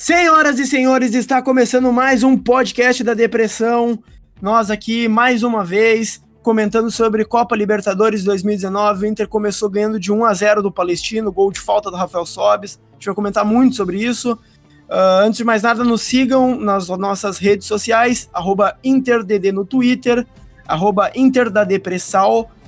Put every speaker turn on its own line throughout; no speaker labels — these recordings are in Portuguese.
Senhoras e senhores, está começando mais um podcast da depressão. Nós aqui, mais uma vez, comentando sobre Copa Libertadores 2019. O Inter começou ganhando de 1 a 0 do Palestino, gol de falta do Rafael Sobes. A gente vai comentar muito sobre isso. Uh, antes de mais nada, nos sigam nas nossas redes sociais, InterDD no Twitter, arroba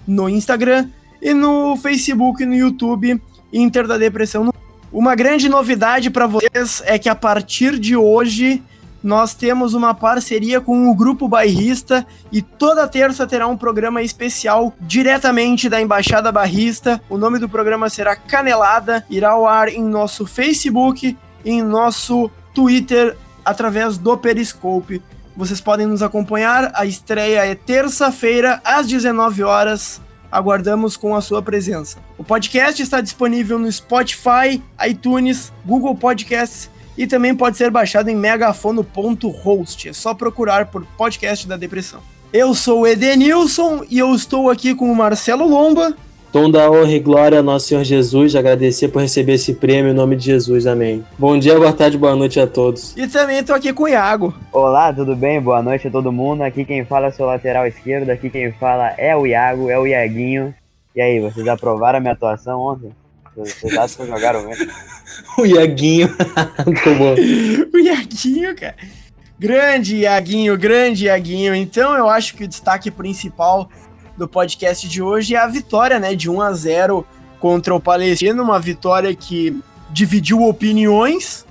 no Instagram e no Facebook e no YouTube, Inter da Depressão no uma grande novidade para vocês é que a partir de hoje nós temos uma parceria com o Grupo Bairrista e toda terça terá um programa especial diretamente da Embaixada Barrista. O nome do programa será Canelada, irá ao ar em nosso Facebook, em nosso Twitter, através do Periscope. Vocês podem nos acompanhar, a estreia é terça-feira às 19 horas aguardamos com a sua presença. O podcast está disponível no Spotify, iTunes, Google Podcasts e também pode ser baixado em megafono.host. É só procurar por Podcast da Depressão. Eu sou o Edenilson e eu estou aqui com o Marcelo Lomba.
Tom da honra e glória ao nosso Senhor Jesus, agradecer por receber esse prêmio em nome de Jesus, amém. Bom dia, boa tarde, boa noite a todos.
E também estou aqui com o Iago.
Olá, tudo bem? Boa noite a todo mundo. Aqui quem fala é o seu lateral esquerdo, aqui quem fala é o Iago, é o Iaguinho. E aí, vocês aprovaram a minha atuação ontem? Vocês acham que jogaram mesmo?
o Iaguinho, muito bom.
o Iaguinho, cara. Grande Iaguinho, grande Iaguinho. Então eu acho que o destaque principal do podcast de hoje é a vitória, né, de 1 a 0 contra o Palestino, uma vitória que dividiu opiniões.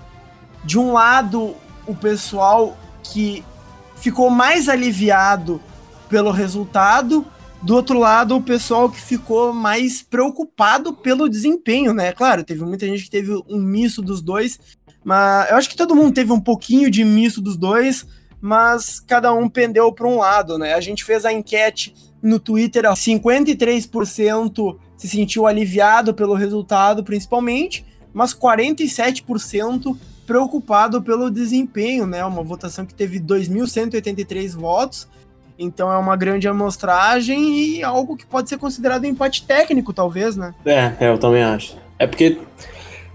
De um lado, o pessoal que ficou mais aliviado pelo resultado, do outro lado, o pessoal que ficou mais preocupado pelo desempenho, né? Claro, teve muita gente que teve um misto dos dois, mas eu acho que todo mundo teve um pouquinho de misto dos dois, mas cada um pendeu para um lado, né? A gente fez a enquete no Twitter, 53% se sentiu aliviado pelo resultado, principalmente, mas 47% preocupado pelo desempenho, né? Uma votação que teve 2.183 votos, então é uma grande amostragem e algo que pode ser considerado um empate técnico, talvez, né?
É, é, eu também acho. É porque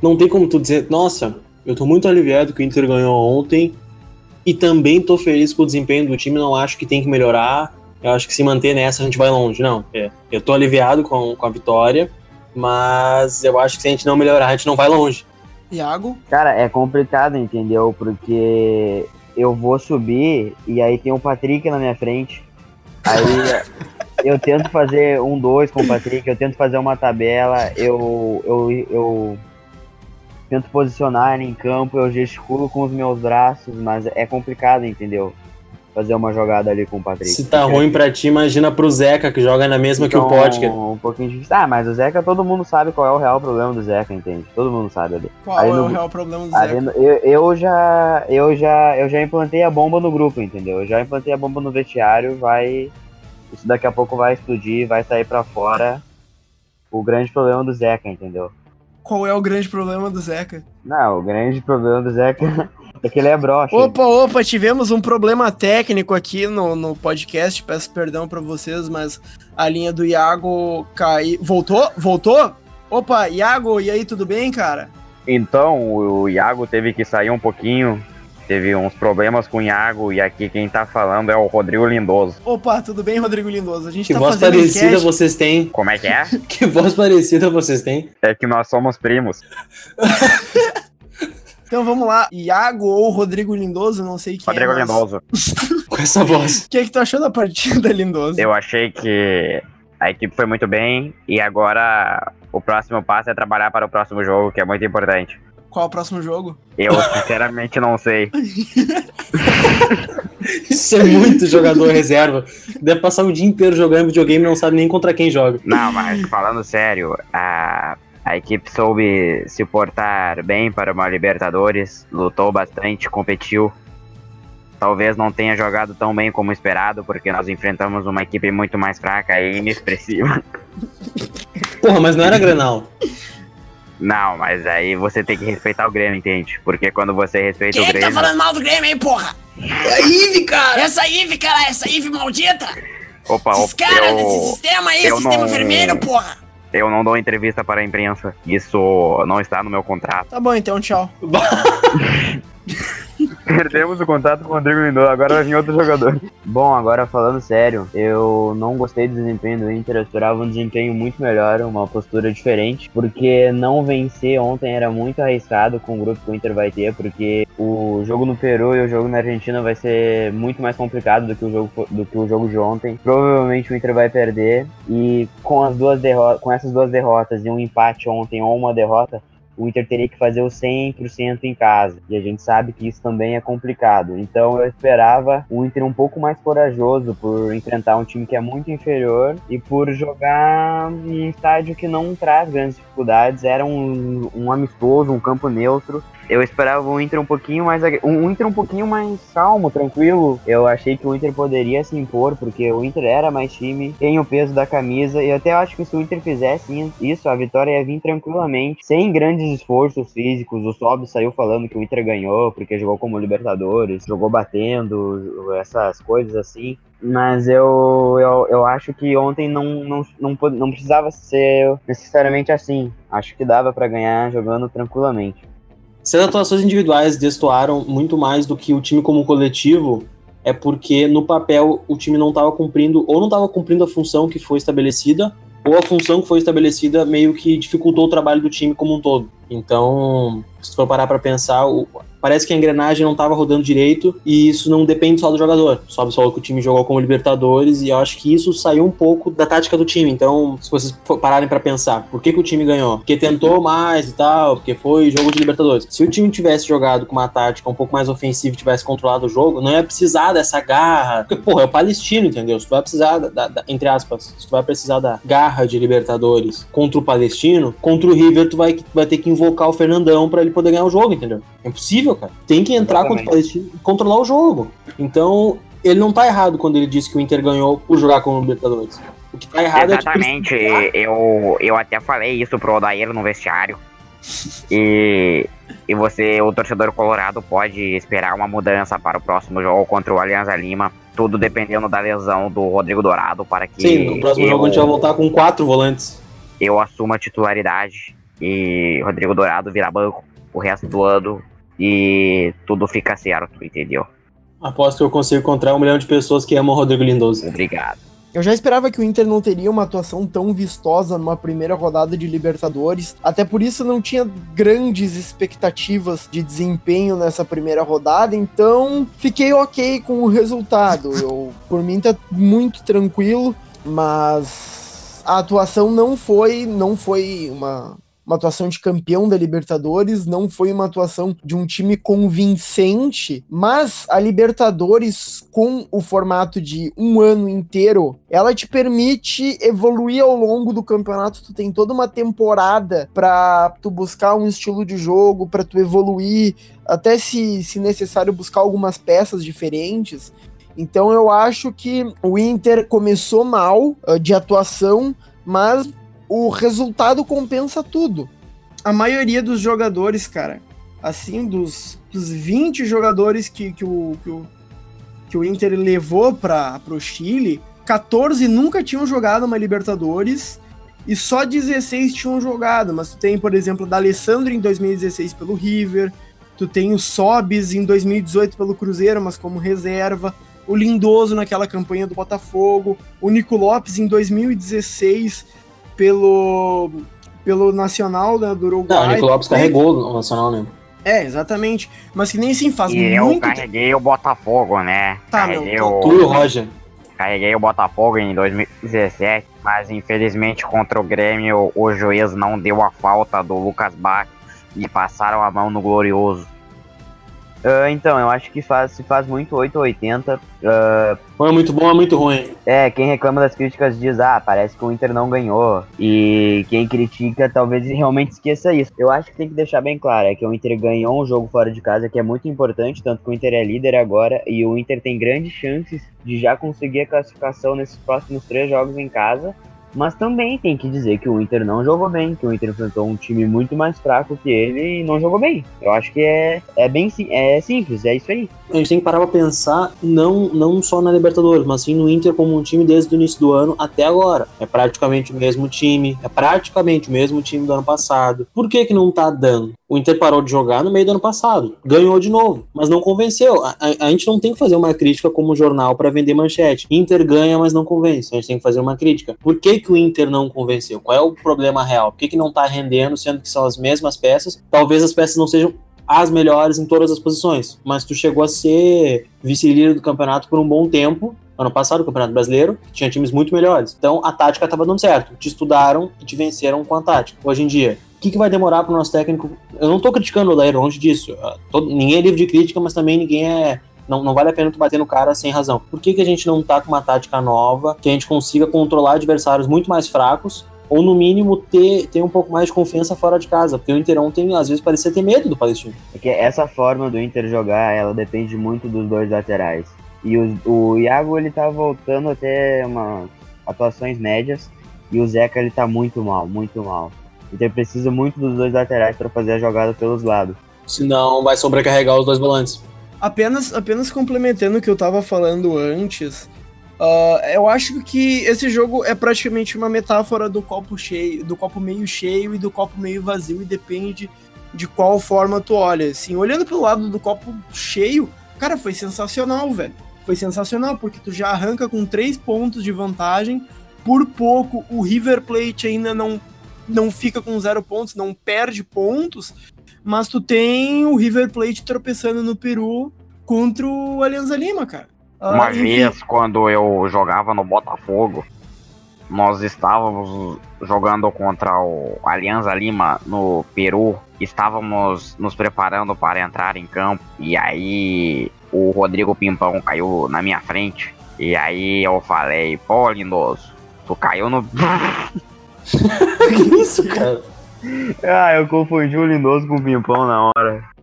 não tem como tu dizer, nossa, eu tô muito aliviado que o Inter ganhou ontem e também tô feliz com o desempenho do time, não acho que tem que melhorar eu acho que se manter nessa a gente vai longe. Não, é, eu tô aliviado com, com a vitória, mas eu acho que se a gente não melhorar, a gente não vai longe.
Iago?
Cara, é complicado, entendeu? Porque eu vou subir e aí tem o Patrick na minha frente. Aí eu tento fazer um dois com o Patrick, eu tento fazer uma tabela, eu, eu, eu tento posicionar ele em campo, eu gesticulo com os meus braços, mas é complicado, entendeu? fazer uma jogada ali com o Patrick.
Se tá ruim pra ti, imagina pro Zeca, que joga na mesma então, que o então, Potker.
Um pouquinho difícil. Ah, mas o Zeca, todo mundo sabe qual é o real problema do Zeca, entende? Todo mundo sabe ali.
Qual é no, o real problema do Zeca?
No, eu, eu, já, eu, já, eu já implantei a bomba no grupo, entendeu? Eu já implantei a bomba no vestiário, vai... Isso daqui a pouco vai explodir, vai sair pra fora. O grande problema do Zeca, entendeu?
Qual é o grande problema do Zeca?
Não, o grande problema do Zeca é que ele é broxa.
Opa, opa, tivemos um problema técnico aqui no, no podcast. Peço perdão para vocês, mas a linha do Iago caiu. Voltou? Voltou? Opa, Iago, e aí, tudo bem, cara?
Então, o Iago teve que sair um pouquinho. Teve uns problemas com o Iago e aqui quem tá falando é o Rodrigo Lindoso.
Opa, tudo bem, Rodrigo Lindoso?
A gente que tá voz parecida enquete. vocês têm.
Como é que é?
que voz parecida vocês têm?
É que nós somos primos.
Então vamos lá, Iago ou Rodrigo Lindoso, não sei quem
Rodrigo
é,
mas... Lindoso.
Com essa voz.
O que é que tu achou da partida, Lindoso?
Eu achei que a equipe foi muito bem e agora o próximo passo é trabalhar para o próximo jogo, que é muito importante.
Qual é o próximo jogo?
Eu sinceramente não sei.
Isso é muito jogador reserva. Deve passar o dia inteiro jogando videogame e não sabe nem contra quem joga.
Não, mas falando sério, a, a equipe soube se portar bem para uma Libertadores, lutou bastante, competiu. Talvez não tenha jogado tão bem como esperado, porque nós enfrentamos uma equipe muito mais fraca e inexpressiva.
Porra, mas não era Grenal.
Não, mas aí você tem que respeitar o Grêmio, entende? Porque quando você respeita
Quem
o Grêmio.
Quem tá falando mal do Grêmio aí, porra? É a Ive, cara! Essa Ive, cara, essa Ive maldita!
Opa, opa.
Esses caras desse sistema aí, sistema não... vermelho, porra!
Eu não dou entrevista para a imprensa. Isso não está no meu contrato.
Tá bom, então, tchau.
Perdemos o contato com o Rodrigo Lindoso, agora vai vir outro jogador. Bom, agora falando sério, eu não gostei do desempenho do Inter, eu esperava um desempenho muito melhor, uma postura diferente, porque não vencer ontem era muito arriscado com o grupo que o Inter vai ter, porque o jogo no Peru e o jogo na Argentina vai ser muito mais complicado do que o jogo, do que o jogo de ontem. Provavelmente o Inter vai perder e com as duas com essas duas derrotas e um empate ontem ou uma derrota, o Inter teria que fazer o 100% em casa. E a gente sabe que isso também é complicado. Então eu esperava o Inter um pouco mais corajoso por enfrentar um time que é muito inferior e por jogar em um estádio que não traz grandes dificuldades. Era um, um amistoso, um campo neutro eu esperava um Inter um pouquinho mais um Inter um pouquinho mais calmo, tranquilo. Eu achei que o Inter poderia se impor porque o Inter era mais time, tem o peso da camisa e eu até acho que se o Inter fizesse isso, a vitória ia vir tranquilamente, sem grandes esforços físicos. O Sob saiu falando que o Inter ganhou porque jogou como Libertadores, jogou batendo, essas coisas assim. Mas eu, eu, eu acho que ontem não, não, não, não precisava ser necessariamente assim. Acho que dava para ganhar jogando tranquilamente.
Se as atuações individuais destoaram muito mais do que o time como coletivo, é porque no papel o time não estava cumprindo, ou não estava cumprindo a função que foi estabelecida, ou a função que foi estabelecida meio que dificultou o trabalho do time como um todo. Então, se for parar para pensar, parece que a engrenagem não estava rodando direito e isso não depende só do jogador. Sobe só que o time jogou como Libertadores e eu acho que isso saiu um pouco da tática do time. Então, se vocês pararem para pensar, por que, que o time ganhou? Porque tentou mais e tal, porque foi jogo de Libertadores. Se o time tivesse jogado com uma tática um pouco mais ofensiva e tivesse controlado o jogo, não ia precisar dessa garra. Porque, porra, é o Palestino, entendeu? Se tu vai precisar, da, da, entre aspas, se tu vai precisar da garra de Libertadores contra o Palestino, contra o River, tu vai, vai ter que invocar o Fernandão para ele poder ganhar o jogo, entendeu? É impossível cara. Tem que entrar contra o Palestino e controlar o jogo. Então, ele não tá errado quando ele disse que o Inter ganhou por jogar com o Libertadores. O que tá errado
Exatamente. é que eu, eu até falei isso pro Odair no vestiário. E, e você, o torcedor colorado, pode esperar uma mudança para o próximo jogo contra o Alianza Lima. Tudo dependendo da lesão do Rodrigo Dourado para que.
Sim, no próximo eu, jogo a gente vai voltar com quatro volantes.
Eu assumo a titularidade e Rodrigo Dourado vira banco o resto do ano e tudo fica certo, entendeu?
Aposto que eu consigo encontrar um milhão de pessoas que amam o Rodrigo Lindoso.
Obrigado.
Eu já esperava que o Inter não teria uma atuação tão vistosa numa primeira rodada de Libertadores, até por isso não tinha grandes expectativas de desempenho nessa primeira rodada, então fiquei ok com o resultado. Eu, por mim tá muito tranquilo, mas a atuação não foi, não foi uma uma atuação de campeão da Libertadores, não foi uma atuação de um time convincente, mas a Libertadores, com o formato de um ano inteiro, ela te permite evoluir ao longo do campeonato. Tu tem toda uma temporada para tu buscar um estilo de jogo, para tu evoluir, até se, se necessário buscar algumas peças diferentes. Então eu acho que o Inter começou mal uh, de atuação, mas o resultado compensa tudo. A maioria dos jogadores, cara, assim, dos, dos 20 jogadores que, que, o, que, o, que o Inter levou para o Chile, 14 nunca tinham jogado uma Libertadores e só 16 tinham jogado. Mas tu tem, por exemplo, o D'Alessandro em 2016 pelo River, tu tem o Sobis em 2018 pelo Cruzeiro, mas como reserva, o Lindoso naquela campanha do Botafogo, o Nico Lopes em 2016 pelo, pelo Nacional né, do Uruguai. Não,
o Nico Lopes carregou o Nacional mesmo.
É, exatamente. Mas que nem assim faz
e muito. Eu carreguei o Botafogo, né?
Tá,
carreguei
meu.
O...
Tu, Roger.
Carreguei o Botafogo em 2017, mas infelizmente contra o Grêmio o juiz não deu a falta do Lucas Bach e passaram a mão no Glorioso.
Uh, então, eu acho que faz, se faz muito 8 ou 80.
Uh, ou é muito bom ou é muito ruim.
É, quem reclama das críticas diz, ah, parece que o Inter não ganhou. E quem critica talvez realmente esqueça isso. Eu acho que tem que deixar bem claro, é que o Inter ganhou um jogo fora de casa que é muito importante, tanto que o Inter é líder agora e o Inter tem grandes chances de já conseguir a classificação nesses próximos três jogos em casa. Mas também tem que dizer que o Inter não jogou bem, que o Inter enfrentou um time muito mais fraco que ele e não jogou bem. Eu acho que é, é bem é simples, é isso aí.
A gente tem que parar pra pensar não, não só na Libertadores, mas sim no Inter como um time desde o início do ano até agora. É praticamente o mesmo time, é praticamente o mesmo time do ano passado. Por que que não tá dando? O Inter parou de jogar no meio do ano passado, ganhou de novo, mas não convenceu. A, a, a gente não tem que fazer uma crítica como jornal para vender manchete. Inter ganha, mas não convence. A gente tem que fazer uma crítica. Por que, que o Inter não convenceu? Qual é o problema real? Por que, que não tá rendendo, sendo que são as mesmas peças? Talvez as peças não sejam as melhores em todas as posições, mas tu chegou a ser vice-líder do campeonato por um bom tempo. Ano passado, o Campeonato Brasileiro, tinha times muito melhores. Então a tática estava dando certo. Te estudaram e te venceram com a tática. Hoje em dia, que, que vai demorar para o nosso técnico? Eu não estou criticando o Odair, longe disso. Todo, ninguém é livre de crítica, mas também ninguém é não, não vale a pena tu bater no cara sem razão. Por que, que a gente não tá com uma tática nova, que a gente consiga controlar adversários muito mais fracos ou no mínimo ter, ter um pouco mais de confiança fora de casa, porque o Inter ontem às vezes parecia ter medo do Palestino.
É que essa forma do Inter jogar, ela depende muito dos dois laterais. E o, o Iago ele tá voltando até uma atuações médias e o Zeca ele tá muito mal, muito mal. O Inter precisa muito dos dois laterais para fazer a jogada pelos lados.
Senão vai sobrecarregar os dois volantes.
Apenas, apenas complementando o que eu tava falando antes, Uh, eu acho que esse jogo é praticamente uma metáfora do copo cheio, do copo meio cheio e do copo meio vazio, e depende de qual forma tu olha. Assim, olhando pelo lado do copo cheio, cara, foi sensacional, velho. Foi sensacional, porque tu já arranca com três pontos de vantagem. Por pouco, o River Plate ainda não, não fica com zero pontos, não perde pontos, mas tu tem o River Plate tropeçando no Peru contra o Alianza Lima, cara.
Uma uh, vez, quando eu jogava no Botafogo, nós estávamos jogando contra o Alianza Lima no Peru. Estávamos nos preparando para entrar em campo. E aí o Rodrigo Pimpão caiu na minha frente. E aí eu falei, pô, lindoso, tu caiu no.
que isso, cara?
Ah, eu confundi o lindoso com o Pimpão na hora.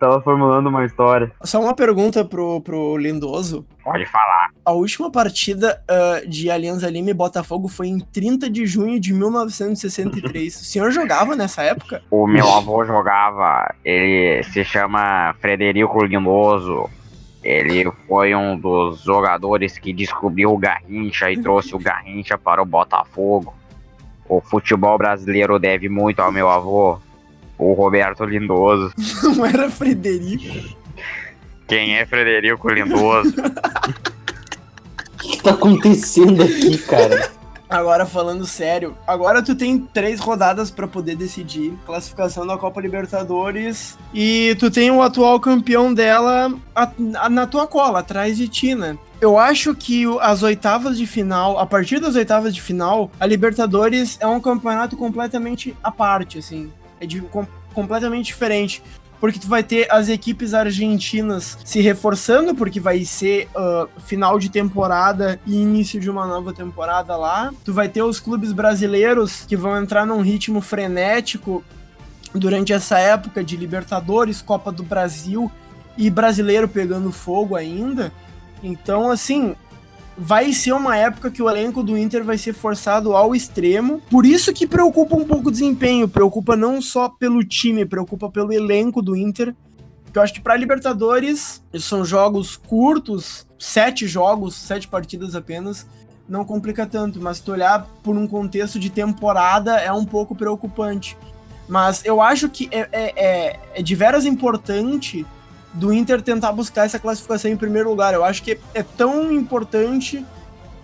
Tava formulando uma história.
Só uma pergunta pro, pro Lindoso.
Pode falar.
A última partida uh, de Alianza Lima e Botafogo foi em 30 de junho de 1963. o senhor jogava nessa época?
O meu avô jogava. Ele se chama Frederico Lindoso. Ele foi um dos jogadores que descobriu o Garrincha e trouxe o Garrincha para o Botafogo. O futebol brasileiro deve muito ao meu avô o Roberto Lindoso.
Não era Frederico?
Quem é Frederico Lindoso?
O que tá acontecendo aqui, cara?
Agora falando sério, agora tu tem três rodadas para poder decidir classificação da Copa Libertadores e tu tem o atual campeão dela a, a, na tua cola, atrás de ti, né? Eu acho que as oitavas de final, a partir das oitavas de final, a Libertadores é um campeonato completamente à parte, assim é de, com, completamente diferente. Porque tu vai ter as equipes argentinas se reforçando, porque vai ser uh, final de temporada e início de uma nova temporada lá. Tu vai ter os clubes brasileiros que vão entrar num ritmo frenético durante essa época de Libertadores, Copa do Brasil e brasileiro pegando fogo ainda. Então, assim, vai ser uma época que o elenco do Inter vai ser forçado ao extremo. Por isso que preocupa um pouco o desempenho, preocupa não só pelo time, preocupa pelo elenco do Inter. Porque eu acho que para Libertadores são jogos curtos, sete jogos, sete partidas apenas, não complica tanto. Mas se tu olhar por um contexto de temporada é um pouco preocupante. Mas eu acho que é, é, é, é de veras importante do Inter tentar buscar essa classificação em primeiro lugar. Eu acho que é tão importante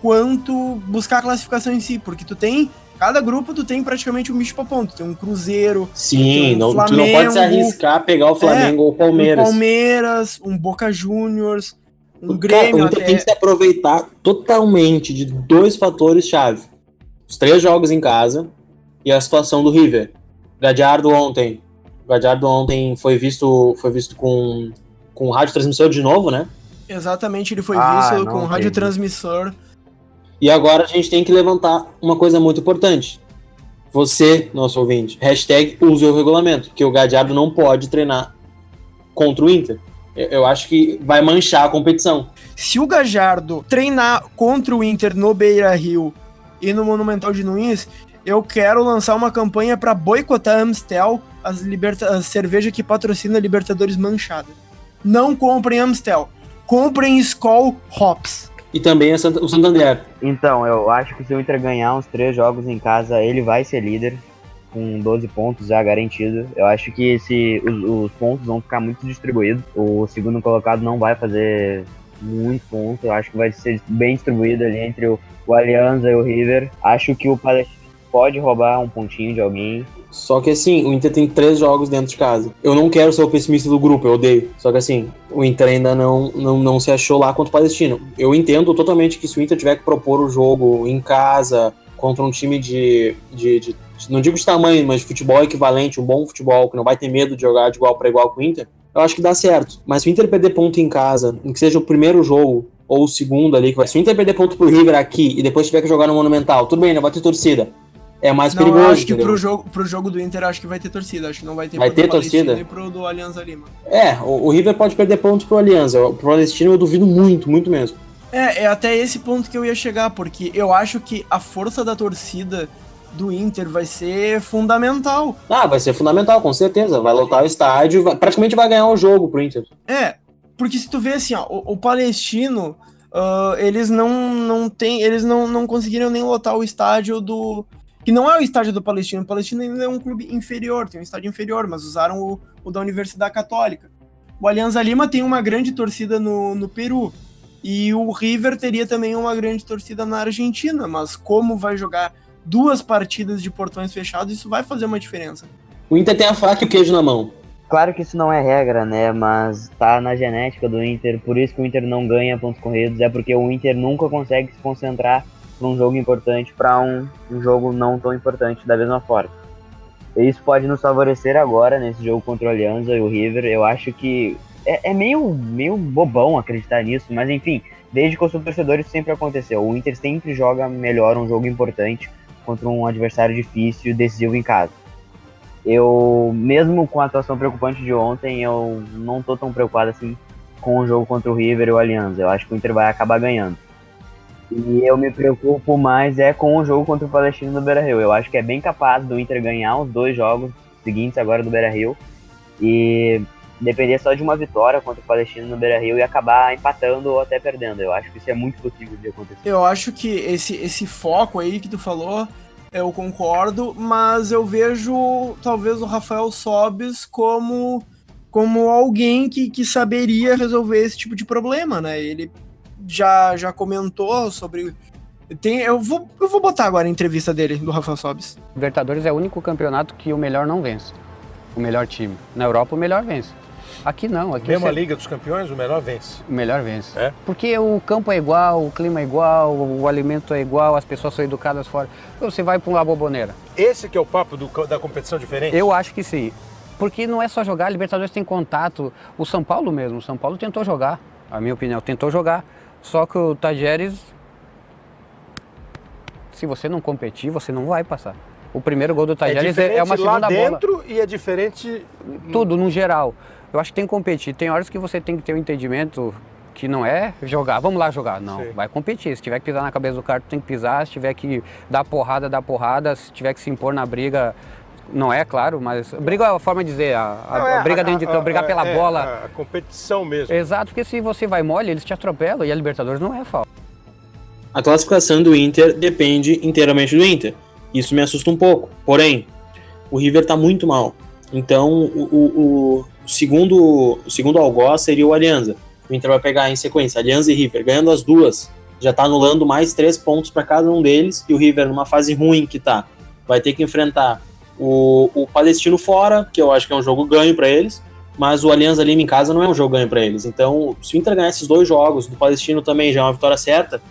quanto buscar a classificação em si, porque tu tem cada grupo tu tem praticamente um bicho pra ponto. Tem um Cruzeiro.
Sim,
um
não, Flamengo, tu não pode se arriscar pegar o Flamengo
é,
ou o Palmeiras.
Um Palmeiras, um Boca Juniors, um
o
Grêmio.
Cara, o Inter tem que se aproveitar totalmente de dois fatores-chave: os três jogos em casa e a situação do River. Gadiardo ontem o Gadiardo ontem foi visto, foi visto com, com rádio transmissor de novo, né?
Exatamente, ele foi
Ah,
visto com rádio transmissor.
E agora a gente tem que levantar uma coisa muito importante. Você, nosso ouvinte, hashtag use o regulamento, que o Gadiardo não pode treinar contra o Inter. Eu, eu acho que vai manchar a competição.
Se o Gajardo treinar contra o Inter no Beira Rio e no Monumental de Nunes, eu quero lançar uma campanha para boicotar a Amstel, as, liberta a cerveja que patrocina a Libertadores manchada. Não comprem Amstel, comprem Skol Hops.
E também o Santander.
Então, eu acho que se o Inter ganhar uns três jogos em casa, ele vai ser líder. com 12 pontos já garantido. Eu acho que esse, os, os pontos vão ficar muito distribuídos. O segundo colocado não vai fazer muito ponto. Eu acho que vai ser bem distribuído ali entre o, o Alianza e o River. Acho que o Palestino pode roubar um pontinho de alguém.
Só que assim, o Inter tem três jogos dentro de casa. Eu não quero ser o pessimista do grupo, eu odeio. Só que assim, o Inter ainda não, não, não se achou lá contra o Palestino. Eu entendo totalmente que se o Inter tiver que propor o jogo em casa, contra um time de, de, de, não digo de tamanho, mas de futebol equivalente, um bom futebol, que não vai ter medo de jogar de igual para igual com o Inter, eu acho que dá certo. Mas se o Inter perder ponto em casa, que seja o primeiro jogo ou o segundo ali, que vai, se o Inter perder ponto pro River aqui e depois tiver que jogar no Monumental, tudo bem, não vai ter torcida é mais
não,
perigoso.
Eu acho que pro jogo, pro jogo do Inter, acho que vai ter torcida. Acho que não vai ter
vai ter torcida
e pro do Alianza Lima.
É, o, o, River pode perder pontos pro Alianza. Pro Palestino eu duvido muito, muito mesmo.
É, é até esse ponto que eu ia chegar, porque eu acho que a força da torcida do Inter vai ser fundamental.
Ah, vai ser fundamental, com certeza. Vai lotar o estádio, vai, praticamente vai ganhar o jogo pro Inter.
É, porque se tu vê assim, ó, o, o Palestino, uh, eles não, não tem, eles não, não conseguiram nem lotar o estádio do, que não é o estádio do Palestino. O Palestino ainda é um clube inferior, tem um estádio inferior, mas usaram o, o da Universidade Católica. O Alianza Lima tem uma grande torcida no, no Peru. E o River teria também uma grande torcida na Argentina, mas como vai jogar duas partidas de portões fechados, isso vai fazer uma diferença.
O Inter tem a faca e o queijo na mão.
Claro que isso não é regra, né? Mas tá na genética do Inter, por isso que o Inter não ganha pontos corridos, é porque o Inter nunca consegue se concentrar para um jogo importante para um, um jogo não tão importante da mesma forma. Isso pode nos favorecer agora nesse jogo contra o Alianza e o River. Eu acho que é, é, meio, meio bobão acreditar nisso, mas enfim, desde que eu sou torcedor isso sempre aconteceu. O Inter sempre joga melhor um jogo importante contra um adversário difícil, decisivo em casa. Eu, mesmo com a atuação preocupante de ontem, eu não tô tão preocupado assim com o jogo contra o River e o Alianza. Eu acho que o Inter vai acabar ganhando. E eu me preocupo mais é com o jogo contra o Palestino do Beira-Rio. Eu acho que é bem capaz do Inter ganhar os dois jogos seguintes agora do Beira-Rio e depender só de uma vitória contra o Palestino no Beira-Rio e acabar empatando ou até perdendo. Eu acho que isso é muito possível de acontecer.
Eu acho que esse, esse foco aí que tu falou, eu concordo, mas eu vejo talvez o Rafael Sobes como como alguém que, que saberia resolver esse tipo de problema, né? Ele já, já comentou sobre. Tem, eu, vou, eu vou botar agora a entrevista dele, do Rafael Sobis.
Libertadores é o único campeonato que o melhor não vence. O melhor time. Na Europa, o melhor vence. Aqui não. Aqui
Mesmo você... a Liga dos Campeões, o melhor vence.
O melhor vence.
É?
Porque o campo é igual, o clima é igual, o alimento é igual, as pessoas são educadas fora. Então você vai para uma boboneira.
Esse que é o papo do, da competição diferente?
Eu acho que sim. Porque não é só jogar, a Libertadores tem contato. O São Paulo mesmo, o São Paulo tentou jogar, a minha opinião, tentou jogar. Só que o Tajeres, se você não competir, você não vai passar. O primeiro gol do Tajeres é, é, uma segunda lá
dentro
bola.
e é diferente
tudo no geral. Eu acho que tem que competir. Tem horas que você tem que ter um entendimento que não é jogar, vamos lá jogar. Não, Sim. vai competir. Se tiver que pisar na cabeça do cara, tu tem que pisar. Se tiver que dar porrada, dar porrada. Se tiver que se impor na briga, não é, claro, mas briga é a forma de dizer, a, a, não, é, a briga dentro de campo, brigar pela
é,
bola.
A competição mesmo.
Exato, porque se você vai mole, eles te atropelam e a Libertadores não é falta.
A classificação do Inter depende inteiramente do Inter. Isso me assusta um pouco. Porém, o River tá muito mal. Então, o, o, o segundo, o segundo algoz seria o Alianza. O Inter vai pegar em sequência Alianza e River, ganhando as duas. Já tá anulando mais três pontos para cada um deles. E o River, numa fase ruim que tá, vai ter que enfrentar o, o Palestino fora, que eu acho que é um jogo ganho para eles, mas o Alianza Lima em casa não é um jogo ganho para eles. Então, se o Inter ganhar esses dois jogos, do Palestino também já é uma vitória certa,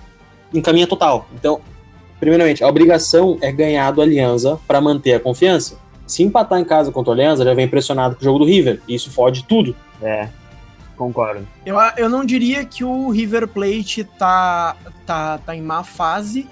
encaminha total. Então, primeiramente, a obrigação é ganhar do Alianza para manter a confiança. Se empatar em casa contra o Alianza, já vem pressionado pro jogo do River, e isso fode tudo.
É, concordo.
Eu, eu não diria que o River Plate tá, tá, tá em má fase,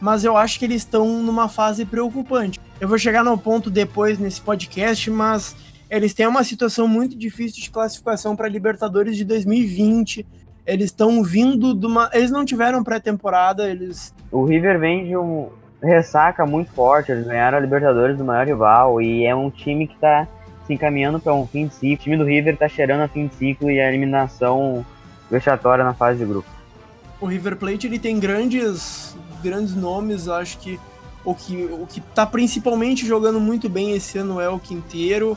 mas eu acho que eles estão numa fase preocupante. Eu vou chegar no ponto depois nesse podcast, mas eles têm uma situação muito difícil de classificação para Libertadores de 2020. Eles estão vindo de uma. Eles não tiveram pré-temporada, eles.
O River vem de um ressaca muito forte. Eles ganharam a Libertadores do maior rival e é um time que está se encaminhando para um fim de ciclo. O time do River está cheirando a fim de ciclo e a eliminação vexatória na fase de grupo.
O River Plate ele tem grandes grandes nomes, acho que o que, o que tá principalmente jogando muito bem esse ano é o Quinteiro.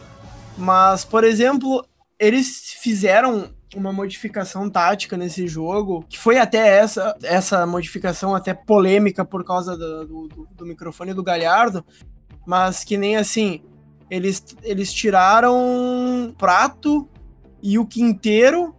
Mas, por exemplo, eles fizeram uma modificação tática nesse jogo, que foi até essa, essa modificação até polêmica por causa do, do, do microfone do Galhardo, mas que nem assim, eles, eles tiraram Prato e o Quinteiro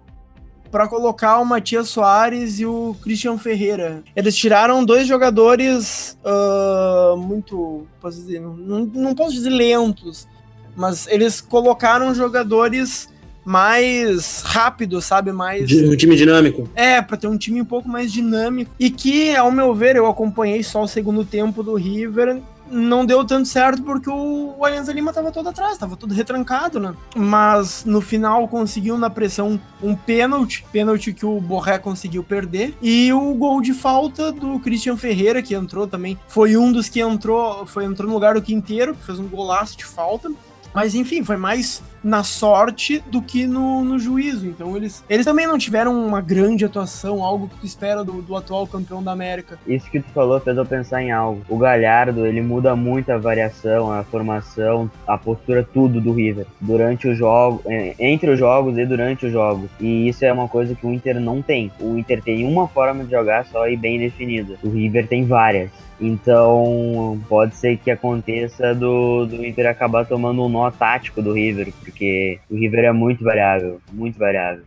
para colocar o Matias Soares e o Christian Ferreira. Eles tiraram dois jogadores uh, muito, posso dizer, não, não posso dizer lentos, mas eles colocaram jogadores mais rápido, sabe? Mais.
Um time dinâmico.
É, para ter um time um pouco mais dinâmico. E que, ao meu ver, eu acompanhei só o segundo tempo do River. Não deu tanto certo porque o, o Alianza Lima tava todo atrás, tava todo retrancado, né? Mas no final conseguiu na pressão um pênalti, pênalti que o Borré conseguiu perder. E o gol de falta do Christian Ferreira, que entrou também, foi um dos que entrou, foi entrou no lugar do Quinteiro, que fez um golaço de falta. Mas enfim, foi mais na sorte do que no, no juízo. Então eles, eles também não tiveram uma grande atuação, algo que tu espera do, do atual campeão da América.
Isso que tu falou fez eu pensar em algo. O Galhardo, ele muda muito a variação, a formação, a postura, tudo do River. Durante o jogo, é, entre os jogos e durante os jogos. E isso é uma coisa que o Inter não tem. O Inter tem uma forma de jogar só e bem definida. O River tem várias. Então, pode ser que aconteça do, do Inter acabar tomando um nó tático do River, porque o River é muito variável, muito variável.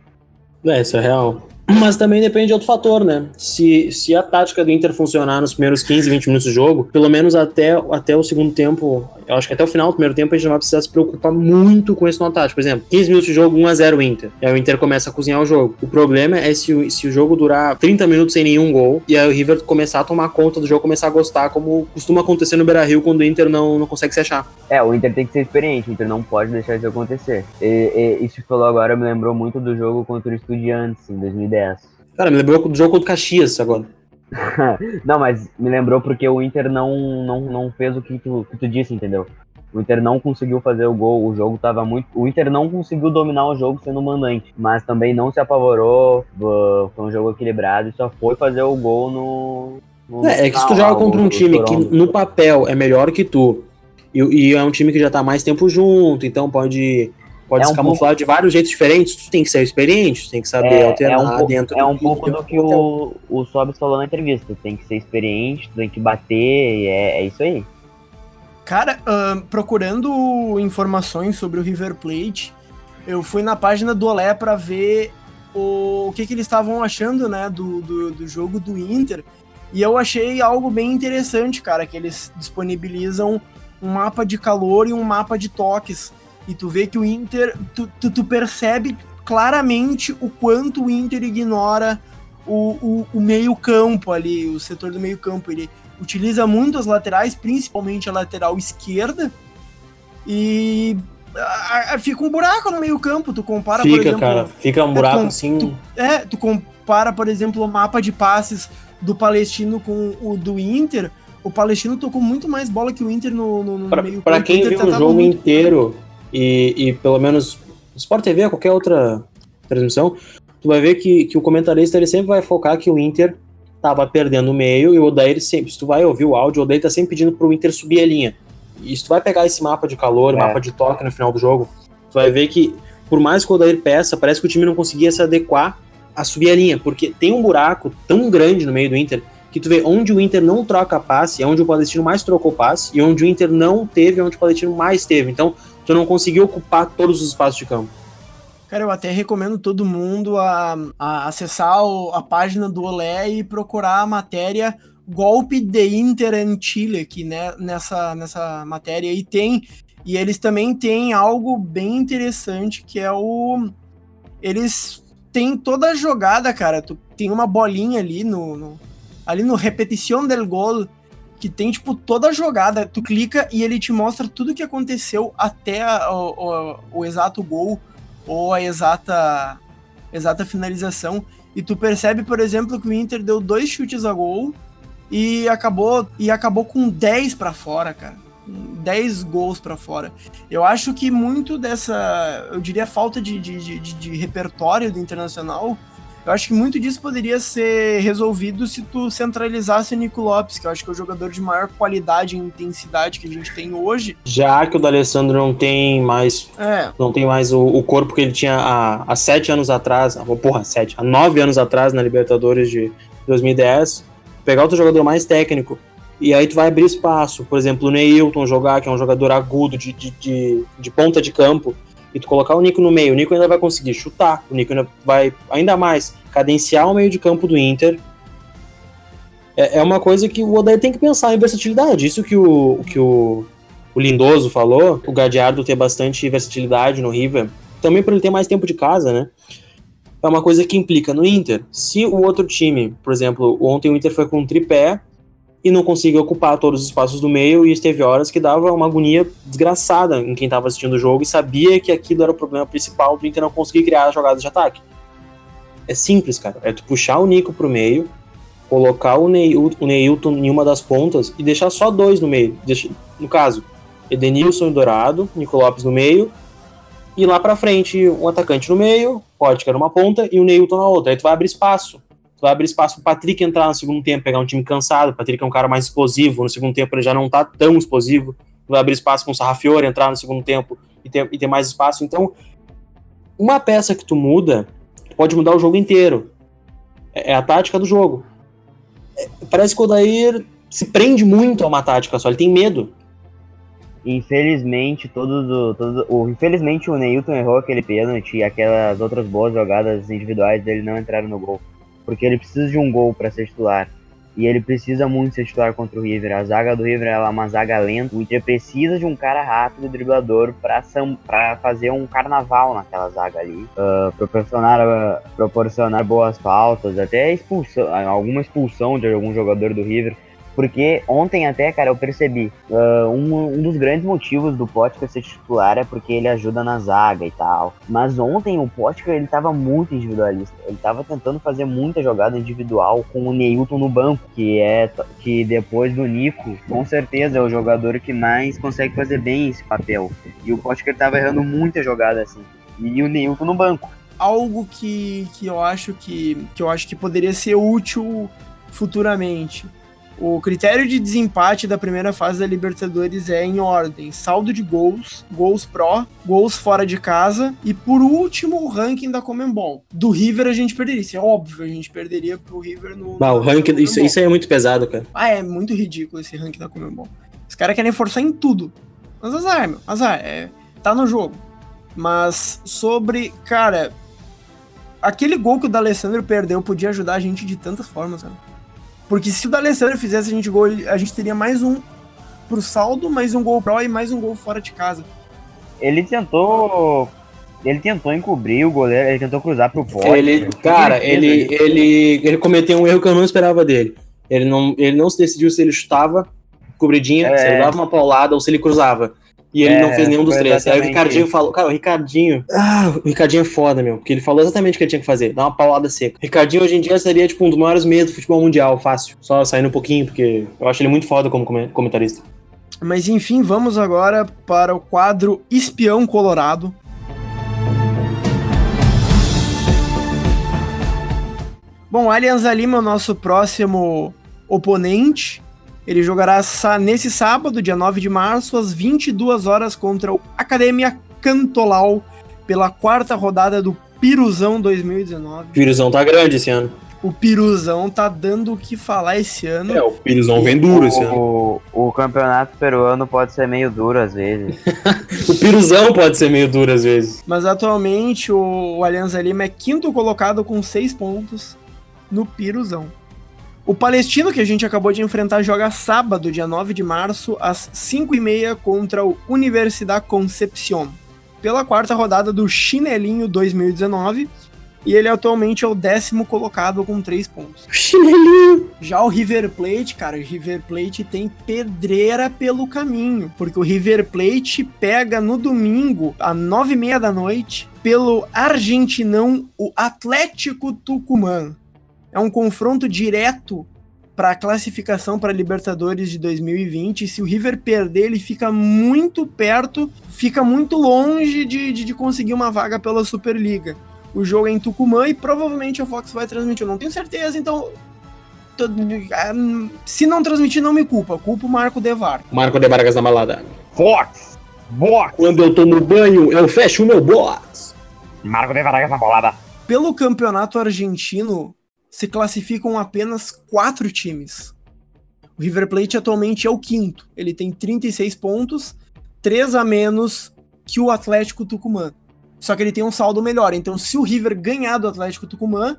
É, isso é real. Mas também depende de outro fator, né? Se, se a tática do Inter funcionar nos primeiros 15, 20 minutos do jogo, pelo menos até, até o segundo tempo, eu acho que até o final do primeiro tempo a gente não vai precisar se preocupar muito com esse tático. Por exemplo, 15 minutos de jogo, 1x0 Inter. E aí o Inter começa a cozinhar o jogo. O problema é se, se o jogo durar 30 minutos sem nenhum gol, e aí o River começar a tomar conta do jogo, começar a gostar, como costuma acontecer no Beira-Rio quando o Inter não, não consegue se achar.
É, o Inter tem que ser experiente, o Inter não pode deixar isso acontecer. E, e, isso que falou agora me lembrou muito do jogo contra o Estudiantes, em 2010
Cara, me lembrou do jogo contra o Caxias agora.
não, mas me lembrou porque o Inter não, não, não fez o que tu, que tu disse, entendeu? O Inter não conseguiu fazer o gol, o jogo tava muito. O Inter não conseguiu dominar o jogo sendo mandante, mas também não se apavorou, foi um jogo equilibrado e só foi fazer o gol no.
no é, é que se tu joga contra um time que no papel é melhor que tu, e, e, é um time que já tá mais tempo junto, então pode pode é se um camuflar pouco... de vários jeitos diferentes, tu tem que ser experiente, tu tem que saber é, alternar
é um
dentro
É um pouco do que o, o Sobs falou na entrevista, tu tem que ser experiente, tu tem que bater, é, é isso aí.
Cara, uh, procurando informações sobre o River Plate, eu fui na página do Olé para ver o, o que, que eles estavam achando, né, do, do, do jogo do Inter, e eu achei algo bem interessante, cara, que eles disponibilizam um mapa de calor e um mapa de toques e tu vê que o Inter, tu, tu, tu percebe claramente o quanto o Inter ignora o, o, o meio-campo ali, o setor do meio-campo. Ele utiliza muito as laterais, principalmente a lateral esquerda, e a, a, fica um buraco no meio-campo. Tu compara,
fica,
por exemplo.
Cara, fica um buraco é, tu, assim.
Tu, é, tu compara, por exemplo, o mapa de passes do Palestino com o do Inter. O Palestino tocou muito mais bola que o Inter no, no, no meio-campo.
Pra quem viu o jogo inteiro e, e pelo menos Sport TV, qualquer outra transmissão, tu vai ver que, que o comentarista ele sempre vai focar que o Inter tava perdendo o meio e o Odair sempre, se tu vai ouvir o áudio, o Odair tá sempre pedindo pro Inter subir a linha. E se tu vai pegar esse mapa de calor, é. mapa de toque no final do jogo, tu vai ver que por mais que o Odair peça, parece que o time não conseguia se adequar a subir a linha, porque tem um buraco tão grande no meio do Inter que tu vê onde o Inter não troca passe, é onde o Palestino mais trocou passe, e onde o Inter não teve, é onde o Palestino mais teve. Então, tu não conseguiu ocupar todos os espaços de campo.
Cara, eu até recomendo todo mundo a, a acessar o, a página do Olé e procurar a matéria Golpe de Inter em Chile, aqui né, nessa, nessa matéria. E tem. E eles também têm algo bem interessante que é o. Eles têm toda a jogada, cara. Tu tem uma bolinha ali no, no ali no repetição del gol que tem, tipo, toda a jogada. Tu clica e ele te mostra tudo o que aconteceu até a, o, o, exato gol ou a exata, exata finalização. E tu percebe, por exemplo, que o Inter deu dois chutes a gol e acabou, e acabou com 10 para fora, cara. 10 gols para fora. Eu acho que muito dessa, eu diria, falta de, de, de, de repertório do Internacional Eu acho que muito disso poderia ser resolvido se tu centralizasse o Nico Lopes, que eu acho que é o jogador de maior qualidade e intensidade que a gente tem hoje.
Já que o D'Alessandro não tem mais
É,
não tem mais o, o corpo que ele tinha há, há sete anos atrás, ah, porra, sete, há nove anos atrás na Libertadores de 2010, pegar outro jogador mais técnico, e aí tu vai abrir espaço, por exemplo, o Neilton jogar, que é um jogador agudo de, de, de, de ponta de campo, e tu colocar o Nico no meio, o Nico ainda vai conseguir chutar, o Nico ainda vai, ainda mais, cadenciar o meio de campo do Inter, é, é uma coisa que o Odair tem que pensar em versatilidade, isso que o, que o, o Lindoso falou, o Gadiardo ter bastante versatilidade no River, também por ele ter mais tempo de casa, né? É uma coisa que implica no Inter. Se o outro time, por exemplo, ontem o Inter foi com um tripé e não conseguiu ocupar todos os espaços do meio, e teve horas que dava uma agonia desgraçada em quem estava assistindo o jogo e sabia que aquilo era o problema principal do Inter não conseguir criar jogadas de ataque. É simples, cara. É tu puxar o Nico pro meio, colocar o, o Neilton em uma das pontas e deixar só dois no meio. Deixa, no caso, Edenilson e Dourado, Nico Lopes no meio, e lá pra frente um atacante no meio, Potker numa ponta e o Neilton na outra. Aí tu vai abrir espaço. Tu vai abrir espaço pro Patrick entrar no segundo tempo, pegar um time cansado. O Patrick é um cara mais explosivo. No segundo tempo ele já não tá tão explosivo. Tu vai abrir espaço com Sarrafiore entrar no segundo tempo e ter, e ter mais espaço. Então, uma peça que tu muda pode mudar o jogo inteiro. É, é a tática do jogo. É, parece que o Odair se prende muito a uma tática só, ele tem medo.
Infelizmente, todos o, todos o, infelizmente o Neilton errou aquele pênalti e aquelas outras boas jogadas individuais dele não entraram no gol. Porque ele precisa de um gol para ser titular. E ele precisa muito ser titular contra o River. A zaga do River é uma zaga lenta. O Inter precisa de um cara rápido, driblador, para fazer um carnaval naquela zaga ali. Uh, proporcionar, uh, proporcionar boas faltas, até expulsão, alguma expulsão de algum jogador do River. Porque ontem até, cara, eu percebi. Uh, um, um, dos grandes motivos do Potker ser titular é porque ele ajuda na zaga e tal. Mas ontem o Potker, ele tava muito individualista. Ele tava tentando fazer muita jogada individual com o Neilton no banco, que é que depois do Nico, com certeza é o jogador que mais consegue fazer bem esse papel. E o Potker tava errando muita jogada assim. E o Neilton no banco.
Algo que, que eu acho que, que eu acho que poderia ser útil futuramente o critério de desempate da primeira fase da Libertadores é em ordem: saldo de gols, gols pró, gols fora de casa e por último o ranking da Comembol. Do River a gente perderia, isso é óbvio, a gente perderia pro River no.
Ah, o ranking, isso, isso aí é muito pesado, cara.
Ah, é muito ridículo esse ranking da Comembol. Os caras querem forçar em tudo. Mas azar, meu, azar, é, tá no jogo. Mas sobre, cara, aquele gol que o D'Alessandro perdeu podia ajudar a gente de tantas formas, cara. Porque se o D'Alessandro fizesse a gente gol, a gente teria mais um pro saldo, mais um gol pro e mais um gol fora de casa.
Ele tentou. Ele tentou encobrir o goleiro, ele tentou cruzar pro poste.
Ele, cara, ele, ele, ele cometeu um erro que eu não esperava dele. Ele não, ele não se decidiu se ele chutava cobridinha, é. se ele dava uma paulada ou se ele cruzava. E ele é, não fez nenhum dos três. Aí o Ricardinho falou, cara, o Ricardinho. Ah, o Ricardinho é foda, meu. Porque ele falou exatamente o que ele tinha que fazer: dar uma paulada seca. O Ricardinho hoje em dia seria, tipo, um dos maiores meios do futebol mundial, fácil. Só saindo um pouquinho, porque eu acho ele muito foda como comentarista.
Mas enfim, vamos agora para o quadro Espião Colorado. Bom, Alianza Lima é o nosso próximo oponente. Ele jogará nesse sábado, dia 9 de março, às 22 horas contra o Academia Cantolau, pela quarta rodada do Piruzão 2019. O
Piruzão tá grande esse ano.
O Piruzão tá dando o que falar esse ano.
É, o Piruzão vem duro esse ano.
O, o campeonato peruano pode ser meio duro às vezes.
o Piruzão pode ser meio duro às vezes.
Mas atualmente o, o Alianza Lima é quinto colocado com seis pontos no Piruzão. O Palestino, que a gente acabou de enfrentar, joga sábado, dia 9 de março, às 5h30 contra o Universidade Concepción, pela quarta rodada do Chinelinho 2019. E ele atualmente é o décimo colocado com três pontos.
Chinelinho!
Já o River Plate, cara, o River Plate tem pedreira pelo caminho. Porque o River Plate pega no domingo, às nove e meia da noite, pelo argentinão, o Atlético Tucumã é um confronto direto para a classificação para Libertadores de 2020. Se o River perder, ele fica muito perto, fica muito longe de, de, de, conseguir uma vaga pela Superliga. O jogo é em Tucumã e provavelmente a Fox vai transmitir. Eu não tenho certeza, então. tô- ah, Se não transmitir, não me culpa. Culpa o Marco Devar.
Marco de Vargas na balada.
Fox! Box!
Quando eu tomo banho, eu fecho o meu box.
Marco de Vargas na bolada.
Pelo campeonato argentino, se classificam apenas quatro times. O River Plate atualmente é o quinto. Ele tem 36 pontos, 3 a menos que o Atlético Tucumã. Só que ele tem um saldo melhor. Então, se o River ganhar do Atlético Tucumã,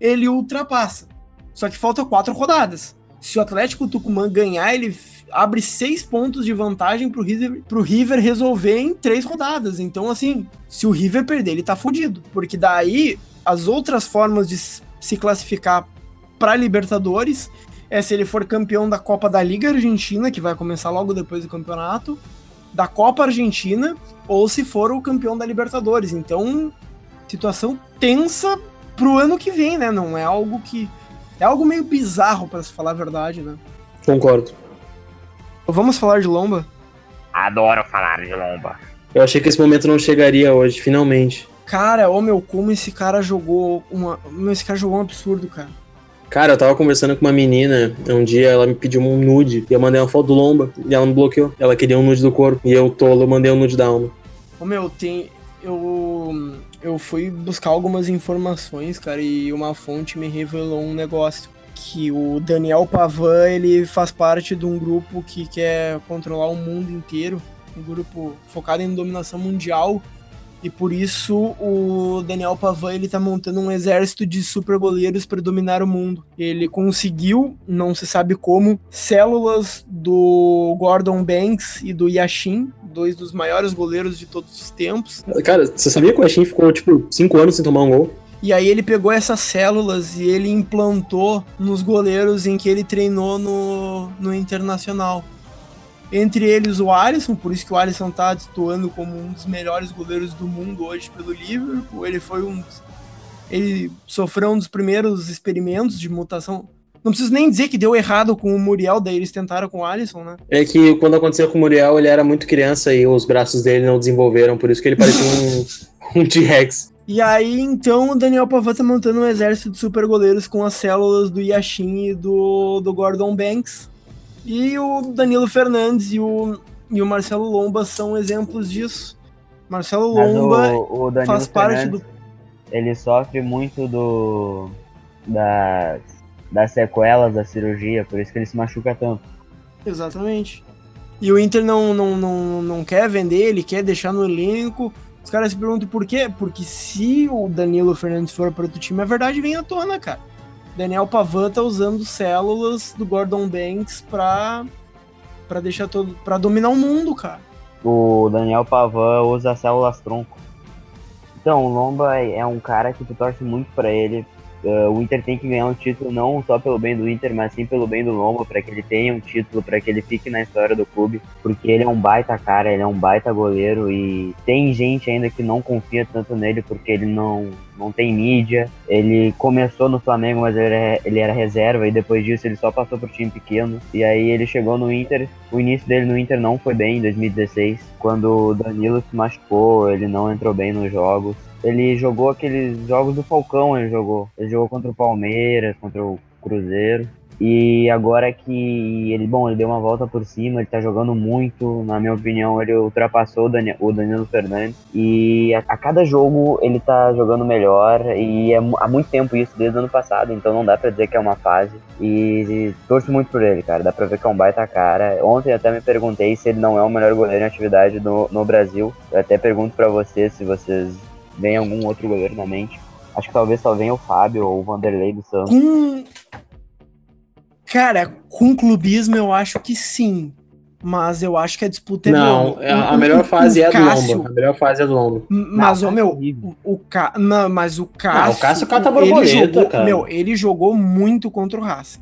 ele ultrapassa. Só que falta quatro rodadas. Se o Atlético Tucumã ganhar, ele abre seis pontos de vantagem pro River, pro River resolver em três rodadas. Então, assim, se o River perder, ele tá fudido. Porque daí, as outras formas de se classificar pra Libertadores é se ele for campeão da Copa da Liga Argentina, que vai começar logo depois do campeonato, da Copa Argentina, ou se for o campeão da Libertadores. Então, situação tensa pro ano que vem, né? Não é algo que. É algo meio bizarro, pra se falar a verdade, né?
Concordo.
Vamos falar de Lomba?
Adoro falar de lomba.
Eu achei que esse momento não chegaria hoje, finalmente.
Cara, ô meu, como esse cara jogou uma. Meu, esse cara jogou um absurdo, cara.
Cara, eu tava conversando com uma menina, um dia ela me pediu um nude, e eu mandei uma foto do Lomba, e ela me bloqueou. Ela queria um nude do corpo, e eu, tolo, mandei um nude da alma.
Ô meu, tem. Eu. Eu fui buscar algumas informações, cara, e uma fonte me revelou um negócio. Que o Daniel Pavan, ele faz parte de um grupo que quer controlar o mundo inteiro. Um grupo focado em dominação mundial. E por isso o Daniel Pavan ele tá montando um exército de super goleiros para dominar o mundo. Ele conseguiu, não se sabe como, células do Gordon Banks e do Yashin, dois dos maiores goleiros de todos os tempos.
Cara, você sabia que o Ashin ficou, tipo, 5 anos sem tomar um gol?
E aí ele pegou essas células e ele implantou nos goleiros em que ele treinou no, no Internacional. Entre eles o Alisson, por isso que o Alisson tá destoando como um dos melhores goleiros do mundo hoje pelo Liverpool. Ele foi um. dos- Ele sofreu um dos primeiros experimentos de mutação. Não preciso nem dizer que deu errado com o Muriel, daí eles tentaram com o Alisson, né?
É que quando aconteceu com o Muriel, ele era muito criança e os braços dele não desenvolveram, por isso que ele parecia um, um T-Rex.
E aí, então, o Daniel Pavan tá montando um exército de super goleiros com as células do Yashin e do, do Gordon Banks. E o Danilo Fernandes e o, e o Marcelo Lomba são exemplos disso. Marcelo Lomba
o, o
faz parte
Fernandes,
do.
ele sofre muito do das, das sequelas da cirurgia, por isso que ele se machuca tanto.
Exatamente. E o Inter não, não, não, não quer vender, ele quer deixar no elenco. Os caras se perguntam por quê? Porque se o Danilo Fernandes for para outro time, a verdade vem à tona, cara. Daniel Pavan tá usando células do Gordon Banks pra, pra deixar todo. para dominar o mundo, cara.
O Daniel Pavan usa células tronco. Então, o Lomba é é um cara que tu torce muito pra ele. Uh, o Inter tem que ganhar um título não só pelo bem do Inter, mas sim pelo bem do Lomba, para que ele tenha um título, para que ele fique na história do clube, porque ele é um baita cara, ele é um baita goleiro e tem gente ainda que não confia tanto nele porque ele não, não tem mídia. Ele começou no Flamengo, mas ele era, ele era reserva e depois disso ele só passou por time pequeno. E aí ele chegou no Inter. O início dele no Inter não foi bem em 2016, quando o Danilo se machucou, ele não entrou bem nos jogos. Ele jogou aqueles jogos do Falcão, ele jogou. Ele jogou contra o Palmeiras, contra o Cruzeiro. E agora que ele, bom, ele deu uma volta por cima, ele tá jogando muito, na minha opinião, ele ultrapassou o Dani- o Danilo Fernandes. E a, a cada jogo ele tá jogando melhor, e é há muito tempo isso, desde o ano passado, então não dá pra dizer que é uma fase. E, e torço muito por ele, cara, dá pra ver que é um baita cara. Ontem até me perguntei se ele não é o melhor goleiro em atividade no, no Brasil. Eu até pergunto pra vocês se vocês veem algum outro goleiro na mente. Acho que talvez só venha o Fábio ou o Vanderlei do Santos.
Com. Cara, com clubismo eu acho que sim. Mas eu acho que a disputa é
Não,
boa.
a, a
O-
melhor
o-
fase
o
é a do
Cássio-
Lomba. A melhor fase é a do Lomba.
Mas,
Não,
ô, meu,
horrível.
o, o Ca... não, mas o Cássio.
o Cássio cata
ele
borboleta,
jogou,
cara.
Meu, ele jogou muito contra o Racing.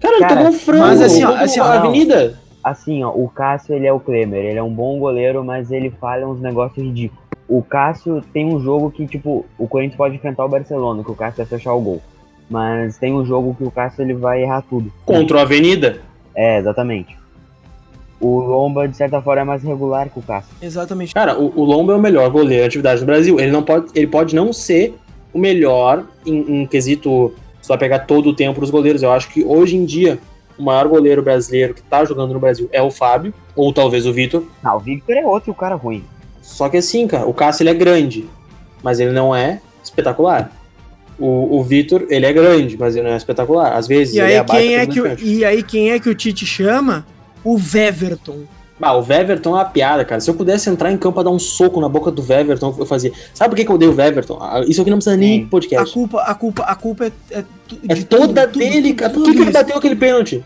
Cara, ele tomou um frango.
mas assim, ó, assim, ó,
a
não.
avenida.
Assim, ó, o Cássio ele é o Klemer, ele é um bom goleiro, mas ele falha uns negócios ridículos. O Cássio tem um jogo que, tipo, o Corinthians pode enfrentar o Barcelona, que o Cássio vai fechar o gol. Mas tem um jogo que o Cássio ele vai errar tudo.
Contra a avenida.
É, exatamente. O Lomba, de certa forma, é mais regular que o Cássio.
Exatamente.
Cara, o, o Lomba é o melhor goleiro de atividade no Brasil. Ele não pode, ele pode não ser o melhor em, em quesito só pegar todo o tempo dos goleiros. Eu acho que hoje em dia o maior goleiro brasileiro que tá jogando no Brasil é o Fábio, ou talvez o Vitor.
Não, o Victor é outro cara ruim.
Só que assim, cara, o Cássio ele é grande, mas ele não é espetacular. O, o Vitor, ele é grande, mas ele não é espetacular. Às vezes
E
ele
aí,
é abaixo
quem é que o, e aí quem é que o Tite chama? O Veverton.
Ah, o Weverton é uma piada, cara. Se eu pudesse entrar em campo pra dar um soco na boca do Weverton, eu fazia. Sabe por que, que eu odeio o Weverton? Ah, Isso aqui não precisa nem pro
A
podcast.
culpa, a culpa, a culpa é, é,
É toda
tudo,
dele,
tudo,
cara. Por que, que ele bateu aquele pênalti?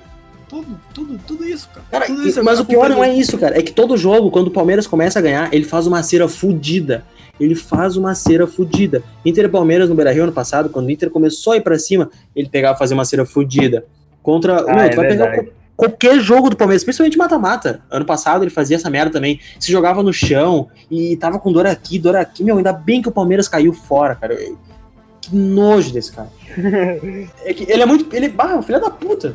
Tudo, tudo, tudo isso, cara.
Cara,
Tudo isso,
mas
a
o pior não é isso, cara. É que todo jogo, quando o Palmeiras começa a ganhar, ele faz uma cera fudida. Ele faz uma cera fudida. Inter e Palmeiras no Beira Rio ano passado, quando o Inter começou a ir pra cima, ele pegava e fazia uma cera fudida. Contra.
Ah,
meu,
é
tu vai pegar
verdade.
co- qualquer jogo do Palmeiras, principalmente mata-mata. Ano passado ele fazia essa merda também. Se jogava no chão e tava com dor aqui, dor aqui. Meu, ainda bem que o Palmeiras caiu fora, cara. Que nojo desse cara. É que ele é muito. Ele. Ah, filho da puta.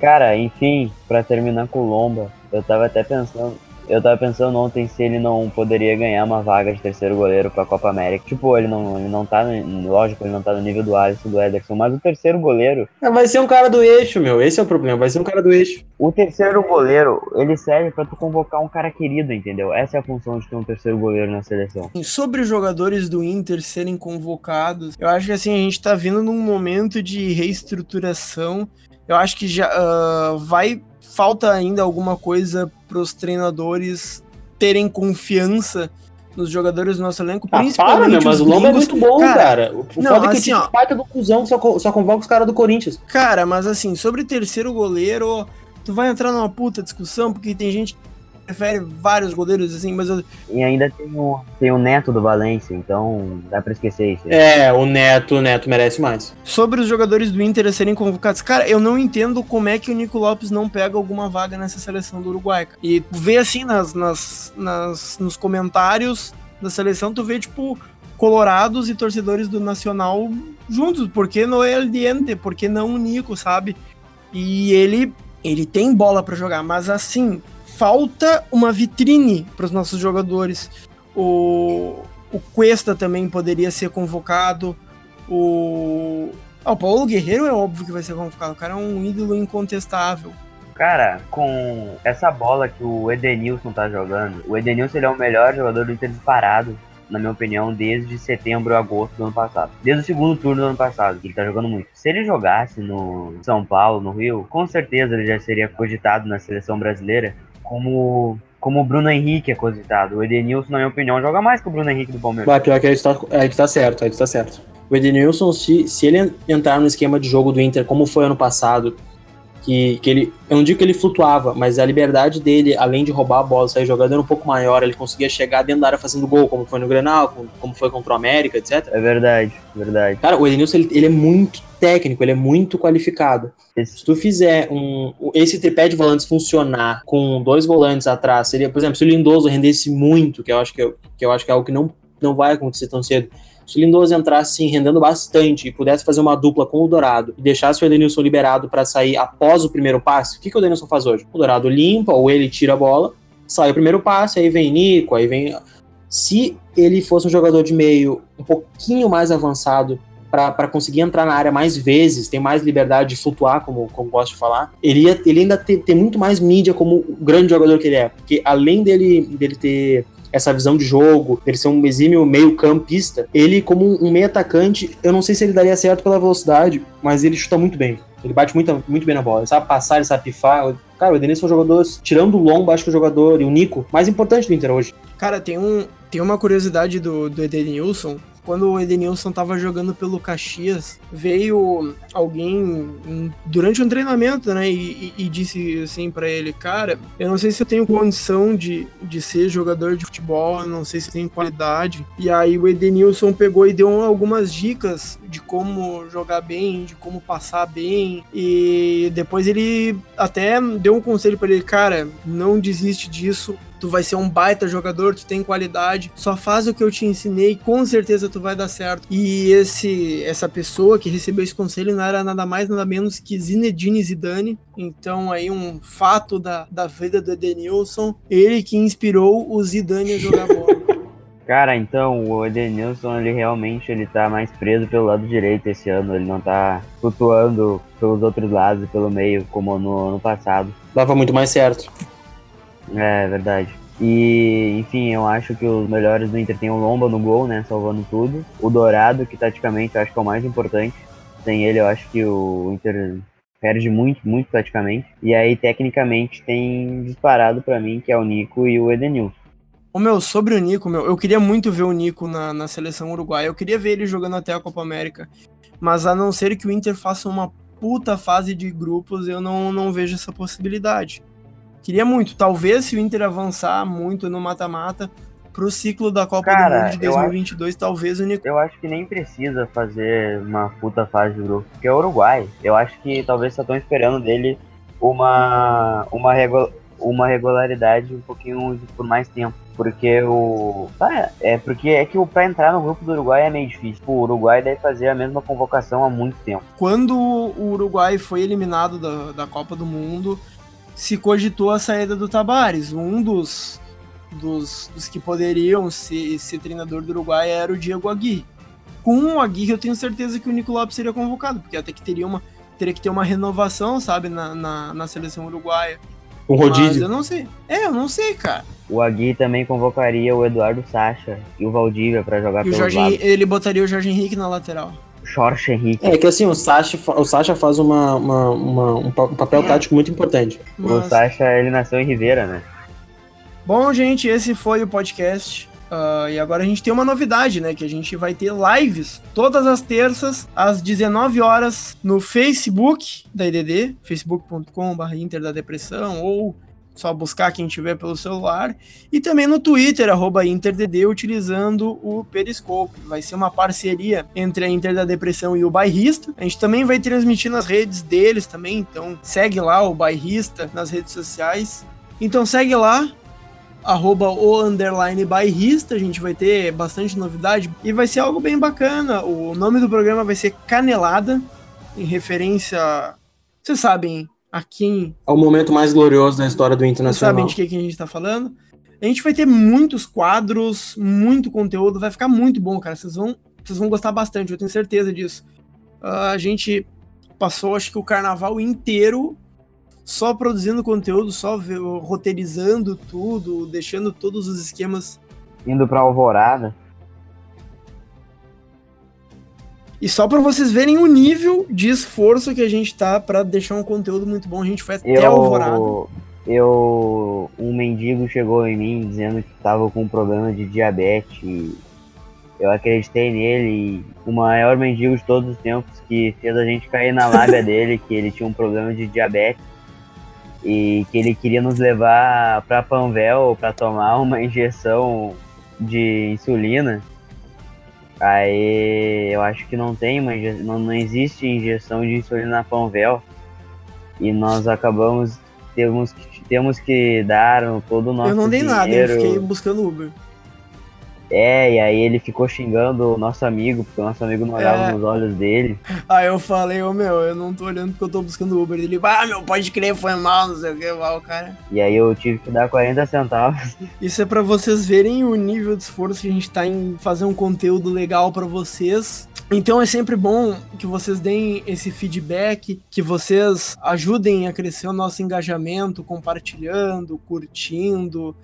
Cara, enfim, pra terminar com o Lomba, eu tava até pensando. Eu tava pensando ontem se ele não poderia ganhar uma vaga de terceiro goleiro pra Copa América. Tipo, ele não, ele não tá. no- Lógico, ele não tá no nível do Alisson do Ederson, mas o terceiro goleiro.
É, Vai ser um cara do eixo, meu. Esse é o problema. Vai ser um cara do eixo.
O terceiro goleiro, ele serve pra tu convocar um cara querido, entendeu? Essa é a função de ter um terceiro goleiro na seleção.
Sobre os jogadores do Inter serem convocados, eu acho que assim, a gente tá vindo num momento de reestruturação. Eu acho que já ah, vai. Falta ainda alguma coisa pros treinadores terem confiança nos jogadores do nosso elenco,
Ah,
principalmente
para, meu, mas
os
o Lomba é muito bom,
Cara,
cara. O
não,
foda é que
assim,
o
ó.
baita do cuzão que só, só convoca os caras do Corinthians.
Cara, mas assim, sobre terceiro goleiro, tu vai entrar numa puta discussão, porque tem gente prefere vários goleiros, assim, mas eu,
E ainda tem o, tem o neto do Valência, então dá pra esquecer isso.
É, o Neto, o Neto merece mais.
Sobre os jogadores do Inter a serem convocados, cara, eu não entendo como é que o Nico Lopes não pega alguma vaga nessa seleção do Uruguai. cara. E tu vê assim nas, nas, nas- nos comentários da seleção, tu vê, tipo, colorados e torcedores do Nacional juntos. Por que não é El Diente? Por que não o Nico, sabe? E ele, ele tem bola pra jogar, mas assim, falta uma vitrine para os nossos jogadores. O, o Cuesta também poderia ser convocado. O, ah, o Paulo Guerreiro é óbvio que vai ser convocado. O cara é um ídolo incontestável.
Cara, com essa bola que o Edenilson tá jogando, o Edenilson ele é o melhor jogador do Inter disparado, na minha opinião, desde setembro a agosto do ano passado. Desde o segundo turno do ano passado, que ele tá jogando muito. Se ele jogasse no São Paulo, no Rio, com certeza ele já seria cogitado na seleção brasileira como como o Bruno Henrique é cogitado. O Edenilson, na minha opinião, joga mais que o Bruno Henrique do Palmeiras.
Vai, pior que aí tu tá, aí tu tá certo, aí tu tá certo. O Edenilson, se, se ele entrar no esquema de jogo do Inter, como foi ano passado, que, que ele. Eu não digo que ele flutuava, mas a liberdade dele, além de roubar a bola, sair jogando, era um pouco maior. Ele conseguia chegar dentro da área fazendo gol, como foi no Grenal, como, como foi contra o América, etc.
É verdade, verdade.
Cara, o Edenilson, ele, ele é muito técnico, ele é muito qualificado.
Esse-
Se tu fizer um, esse tripé de volantes funcionar com dois volantes atrás, seria, por exemplo, se o Lindoso rendesse muito, que eu acho que, eu- que eu acho que é algo que não, não vai acontecer tão cedo. Se o Lindoso entrasse rendendo bastante e pudesse fazer uma dupla com o Dourado e deixasse o Edenilson liberado para sair após o primeiro passe, o que, que o Edenilson faz hoje? O Dourado limpa ou ele tira a bola, sai o primeiro passe, aí vem Nico, aí vem. Se ele fosse um jogador de meio um pouquinho mais avançado para conseguir entrar na área mais vezes, ter mais liberdade de flutuar, como, como gosto de falar, ele, ia, ele ainda ter, ter muito mais mídia como o grande jogador que ele é. Porque além dele, dele ter essa visão de jogo, ele ser um exímio meio campista, ele como um meio atacante, eu não sei se ele daria certo pela velocidade, mas ele chuta muito bem. Ele bate muito, muito bem na bola. Ele sabe passar, ele sabe pifar. Cara, o Edenilson é um jogador, tirando o Lomba, acho que é o jogador, e o Nico, mais importante do Inter hoje.
Cara, tem, um, tem uma curiosidade do, do Edenilson. Quando o Edenilson tava jogando pelo Caxias, veio alguém durante um treinamento, né? E, e- e disse assim pra ele, cara, eu não sei se eu tenho condição de, de ser jogador de futebol, eu não sei se eu tenho qualidade. E aí o Edenilson pegou e deu algumas dicas de como jogar bem, de como passar bem. E depois ele até deu um conselho pra ele, cara, não desiste disso tu vai ser um baita jogador, tu tem qualidade, só faz o que eu te ensinei, com certeza tu vai dar certo. E esse essa pessoa que recebeu esse conselho não era nada mais, nada menos que Zinedine Zidane. Então aí um fato da, da vida do Edenilson, ele que inspirou o Zidane a jogar bola.
Cara, então, o Edenilson, ele realmente ele tá mais preso pelo lado direito esse ano. Ele não tá flutuando pelos outros lados e pelo meio, como no ano passado.
Dava muito mais certo.
É verdade. E, enfim, eu acho que os melhores do Inter tem o Lomba no gol, né? Salvando tudo. O Dourado, que taticamente eu acho que é o mais importante. Sem ele, eu acho que o Inter perde muito, muito taticamente. E aí, tecnicamente, tem disparado pra mim, que é o Nico e o Edenilson.
Ô meu, sobre o Nico, meu, eu queria muito ver o Nico na, na seleção uruguaia. Eu queria ver ele jogando até a Copa América. Mas a não ser que o Inter faça uma puta fase de grupos, eu não, não vejo essa possibilidade. Queria muito. Talvez se o Inter avançar muito no mata-mata pro ciclo da Copa
Cara,
do Mundo de
eu
2022, talvez o Nico.
Eu acho que nem precisa fazer uma puta fase de grupo, porque é o Uruguai. Eu acho que talvez só estão esperando dele uma, uma, regu- uma regularidade um pouquinho por mais tempo. Porque o. Ah, é porque é que o pra entrar no grupo do Uruguai é meio difícil. O Uruguai deve fazer a mesma convocação há muito tempo.
Quando o Uruguai foi eliminado da, da Copa do Mundo, se cogitou a saída do Tabares. Um dos, dos, dos que poderiam ser, ser treinador do Uruguai era o Diego Aguirre. Com o Aguirre, eu tenho certeza que o Nico Lopes seria convocado, porque até que teria uma, teria que ter uma renovação, sabe, na, na, na seleção uruguaia. Mas
rodízio.
eu não sei. É, eu não sei, cara.
O Agui também convocaria o Eduardo Sacha e o Valdívia pra jogar
E o
pelos
Jorge. Henrique- ele botaria o Jorge Henrique na lateral.
Jorge Henrique.
É que assim, o Sacha, o Sacha faz uma, uma- uma- um pa- papel tático muito importante.
O
Mas-
Sacha, ele nasceu em Ribeira, né?
Bom, gente, esse foi o podcast. Ah, e agora a gente tem uma novidade, né? Que a gente vai ter lives todas as terças, às 19 horas, no Facebook da IDD, facebook.com.br Inter da Depressão, ou só buscar quem tiver pelo celular. E também no Twitter, InterDD, utilizando o Periscope. Vai ser uma parceria entre a Inter da Depressão e o Bairrista. A gente também vai transmitir nas redes deles também, então segue lá o Bairrista nas redes sociais. Então segue lá, arroba o underline bairrista, a gente vai ter bastante novidade e vai ser algo bem bacana. O nome do programa vai ser Canelada, em referência, vocês sabem a quem,
É o momento mais glorioso da história do
vocês
Internacional.
sabem de que, que a gente tá falando. A gente vai ter muitos quadros, muito conteúdo, vai ficar muito bom, cara. Vocês vão, vocês vão gostar bastante, eu tenho certeza disso. Ah, a gente passou, acho que o carnaval inteiro só produzindo conteúdo, só roteirizando tudo, deixando todos os esquemas.
Indo pra Alvorada.
E só pra vocês verem o nível de esforço que a gente tá pra deixar um conteúdo muito bom, a gente foi até Alvorada.
Eu, eu. Um mendigo chegou em mim dizendo que tava com um problema de diabetes. e Eu acreditei nele o maior mendigo de todos os tempos que fez a gente cair na lábia dele, que ele tinha um problema de diabetes e que ele queria nos levar pra Panvel pra tomar uma injeção de insulina. Aí eu acho que não tem inje- não, não existe injeção de insulina na Panvel. E nós acabamos temos que, temos que dar todo o nosso
Eu não dei nada, eu
dinheiro.
fiquei buscando Uber.
É, e aí ele ficou xingando o nosso amigo, porque o nosso amigo não olhava
É.
nos olhos dele.
Aí eu falei, ô meu, eu não tô olhando porque eu tô buscando Uber. Ele, ah, meu, pode crer, foi mal, não sei o que, mal, cara.
E aí eu tive que dar 40 centavos.
Isso é pra vocês verem o nível de esforço que a gente tá em fazer um conteúdo legal pra vocês. Então é sempre bom que vocês deem esse feedback, que vocês ajudem a crescer o nosso engajamento, compartilhando, curtindo,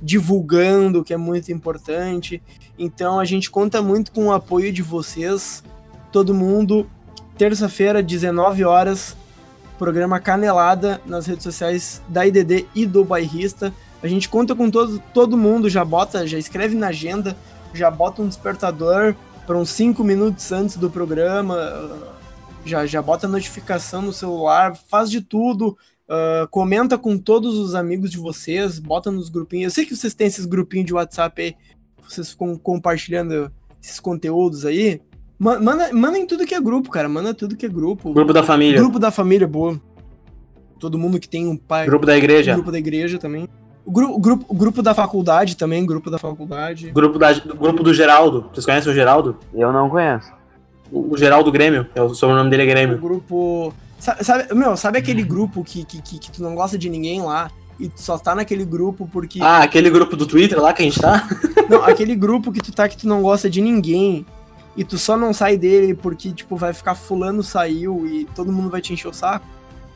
divulgando, que é muito importante. Então a gente conta muito com o apoio de vocês. Todo mundo, terça-feira, 19 horas, programa Canelada nas redes sociais da IDD e do Bairrista. A gente conta com todo, todo mundo, já bota, já escreve na agenda, já bota um despertador para uns 5 minutos antes do programa, já, já bota notificação no celular, faz de tudo, uh, comenta com todos os amigos de vocês, bota nos grupinhos. Eu sei que vocês têm esses grupinhos de WhatsApp aí, vocês ficam compartilhando esses conteúdos aí. Ma- Manda, manda em tudo que é grupo, cara. Manda tudo que é grupo.
Grupo da família.
Grupo da família, boa. Todo mundo que tem um pai.
Grupo da igreja.
Grupo da igreja também. O, gru- o grupo, o grupo da faculdade também, grupo da faculdade.
Grupo, da, grupo do Geraldo. Vocês conhecem o Geraldo?
Eu não conheço.
O, o Geraldo Grêmio. É o sobrenome dele é
O
Grêmio.
grupo. Sabe, sabe- meu, sabe aquele grupo que, que, que, que tu não gosta de ninguém lá e tu só tá naquele grupo porque.
Ah, aquele grupo do Twitter lá que a gente tá?
Não, aquele grupo que tu tá que tu não gosta de ninguém e tu só não sai dele porque, tipo, vai ficar fulano saiu e todo mundo vai te encher o saco.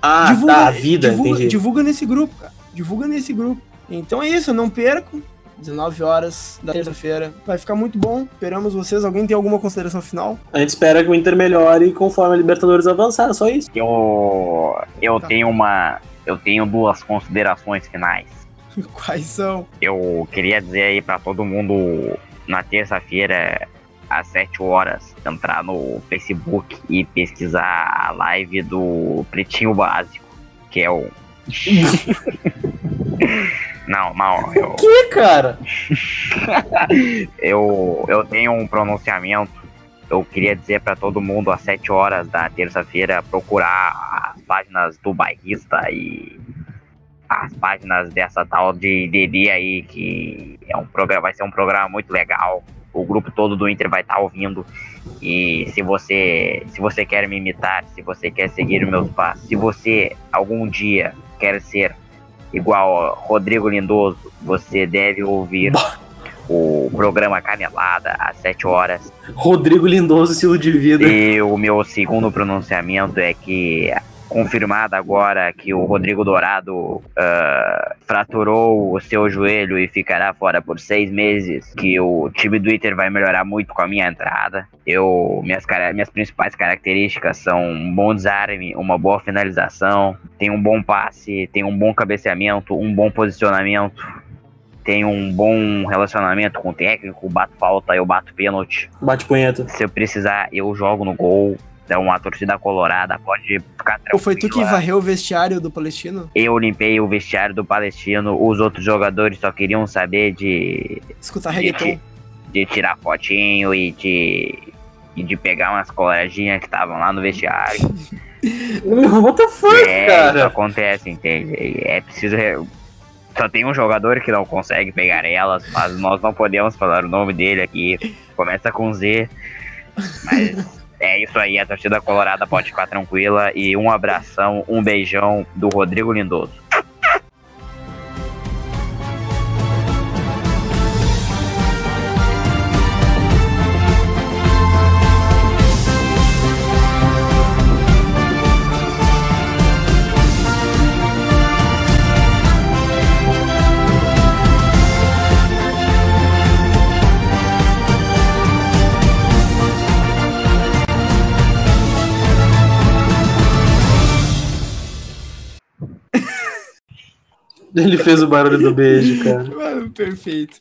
Ah, tá, a vida,
divulga,
entendi.
divulga nesse grupo, cara. Divulga nesse grupo. Então é isso, não percam. 19 horas da terça-feira. Vai ficar muito bom. Esperamos vocês. Alguém tem alguma consideração final?
A gente espera que o Inter melhore conforme a Libertadores avançar, só isso.
Eu, eu
Tá.
tenho uma. Eu tenho duas considerações finais.
Quais são?
Eu queria dizer aí pra todo mundo na terça-feira, às 7 horas, entrar no Facebook e pesquisar a live do Pretinho Básico, que é o. não, não, eu,
Que, cara?
eu, eu tenho um pronunciamento. Eu queria dizer pra todo mundo às 7 horas da terça-feira procurar as páginas do bairrista e as páginas dessa tal de Didi aí, que é um programa, vai ser um programa muito legal. O grupo todo do Inter vai estar ouvindo. E se você, se você quer me imitar, se você quer seguir meus passos, se você algum dia quer ser igual Rodrigo Lindoso, você deve ouvir o programa Canelada às 7 horas.
Rodrigo Lindoso, estilo de vida.
E o meu segundo pronunciamento é que, confirmado agora que o Rodrigo Dourado ah, fraturou o seu joelho e ficará fora por seis meses, que o time do Inter vai melhorar muito com a minha entrada. Eu, minhas, minhas principais características são um bom desarme, uma boa finalização, tem um bom passe, tem um bom cabeceamento, um bom posicionamento. Tenho um bom relacionamento com o técnico, bato falta, eu bato pênalti.
Bate punheta.
Se eu precisar, eu jogo no gol. Então a torcida colorada pode ficar
Ou
tranquila.
foi tu que varreu o vestiário do Palestino?
Eu limpei o vestiário do Palestino. Os outros jogadores só queriam saber de,
Escutar reggaeton.
de tirar fotinho e de, e de pegar umas coloradinhas que estavam lá no vestiário.
What the fuck,
é, isso
cara?
acontece, entende? É preciso. re- Só tem um jogador que não consegue pegar elas, mas nós não podemos falar o nome dele aqui. Começa com Z. Mas é isso aí, a torcida colorada pode ficar tranquila. E um abração, um beijão do Rodrigo Lindoso.
Ele fez o barulho do beijo, cara.
Mano, perfeito.